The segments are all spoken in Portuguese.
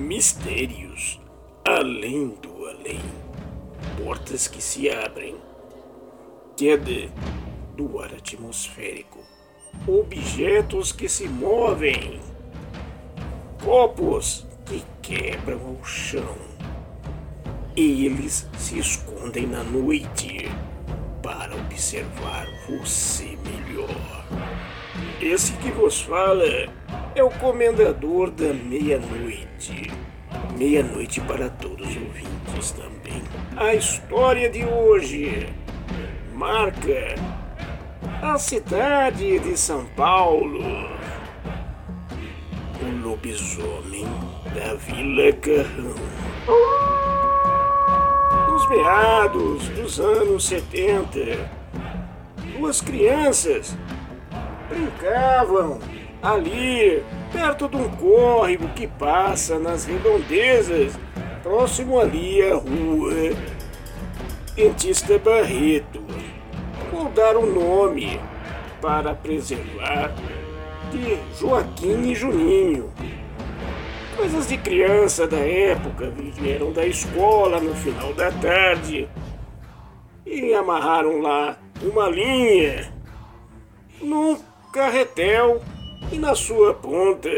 Mistérios além do além. Portas que se abrem. Queda do ar atmosférico. Objetos que se movem. Copos que quebram o chão. Eles se escondem na noite para observar você melhor. Esse que vos fala é o comendador da meia-noite. Meia-noite para todos os ouvintes também. A história de hoje marca a cidade de São Paulo. O lobisomem da Vila Carrão. Nos meados dos anos 70, duas crianças brincavam ali, perto de um córrego que passa nas redondezas, próximo ali à rua Dentista Barreto. Vou dar o um nome para preservar de Joaquim e Juninho. Coisas de criança da época vieram da escola no final da tarde e amarraram lá uma linha num carretel e na sua ponta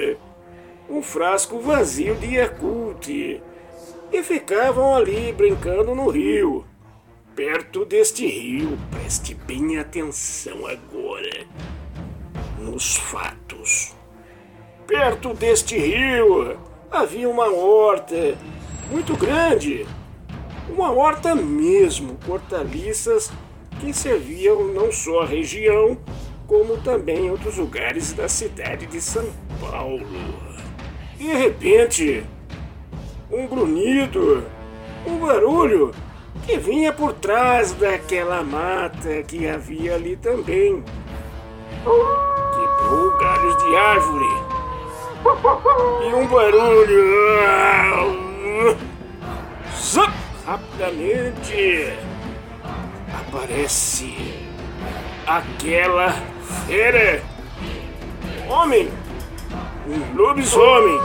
um frasco vazio de Yakult e ficavam ali brincando no rio. Perto deste rio, preste bem atenção agora nos fatos. Perto deste rio havia uma horta muito grande, uma horta mesmo, hortaliças que serviam não só a região, como também outros lugares da cidade de São Paulo. De repente, um grunhido, um barulho que vinha por trás daquela mata que havia ali também. Quebrou galhos de árvore. E um barulho. Zap! Rapidamente aparece aquela fera. Homem! Um lobisomem!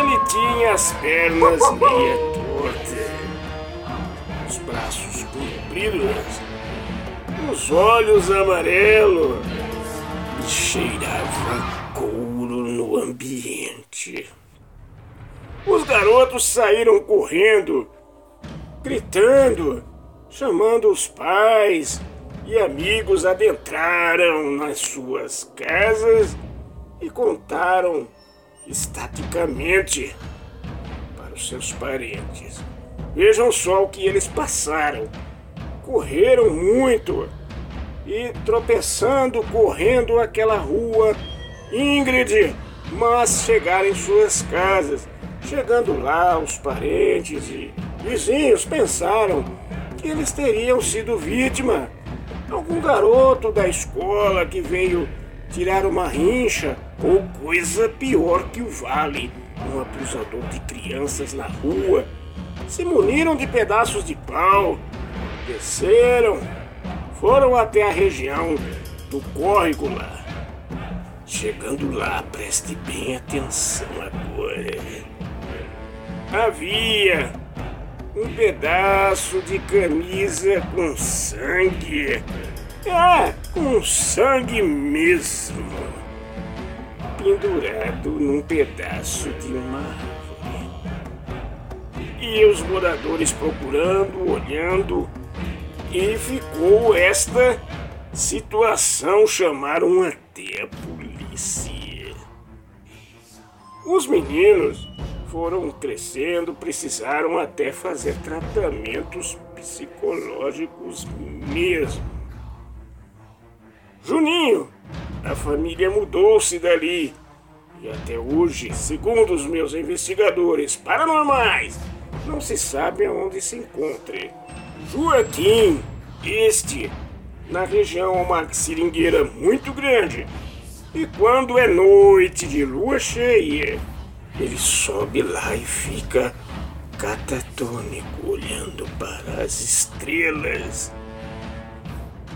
Ele tinha as pernas meia tortas, os braços compridos, os olhos amarelos e cheirava couro no ambiente. Os garotos saíram correndo, gritando, chamando os pais e amigos adentraram nas suas casas e contaram estaticamente para os seus parentes. Vejam só o que eles passaram. Correram muito e tropeçando, correndo aquela rua íngrede, mas chegaram em suas casas. Chegando lá, os parentes e vizinhos pensaram que eles teriam sido vítima algum garoto da escola que veio tirar uma rincha ou coisa pior que o vale, um abusador de crianças na rua. Se muniram de pedaços de pau, desceram, foram até a região do córrego lá. Chegando lá, preste bem atenção agora. Havia um pedaço de camisa com sangue. É, com sangue mesmo. Pendurado num pedaço de uma árvore. E os moradores procurando, olhando, e ficou esta situação. Chamaram até a polícia. Os meninos foram crescendo, precisaram até fazer tratamentos psicológicos mesmo. Juninho, a família mudou-se dali e até hoje, segundo os meus investigadores paranormais, não se sabe aonde se encontre. Joaquim, este, na região uma seringueira muito grande. E quando é noite de lua cheia, ele sobe lá e fica catatônico olhando para as estrelas.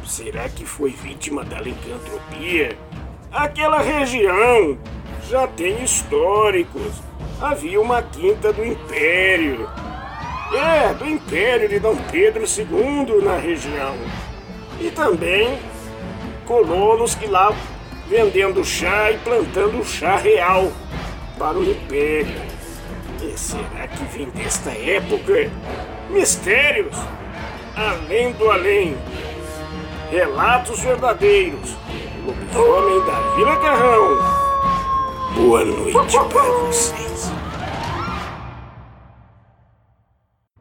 Será que foi vítima da licantropia? Aquela região já tem históricos havia uma quinta do Império. É, do Império de Dom Pedro II na região. E também colonos que lá vendendo chá e plantando chá real para o Império. E será que vem desta época? Mistérios além do além. Relatos verdadeiros. Lobisomem da Vila Carrão. Boa noite para vocês.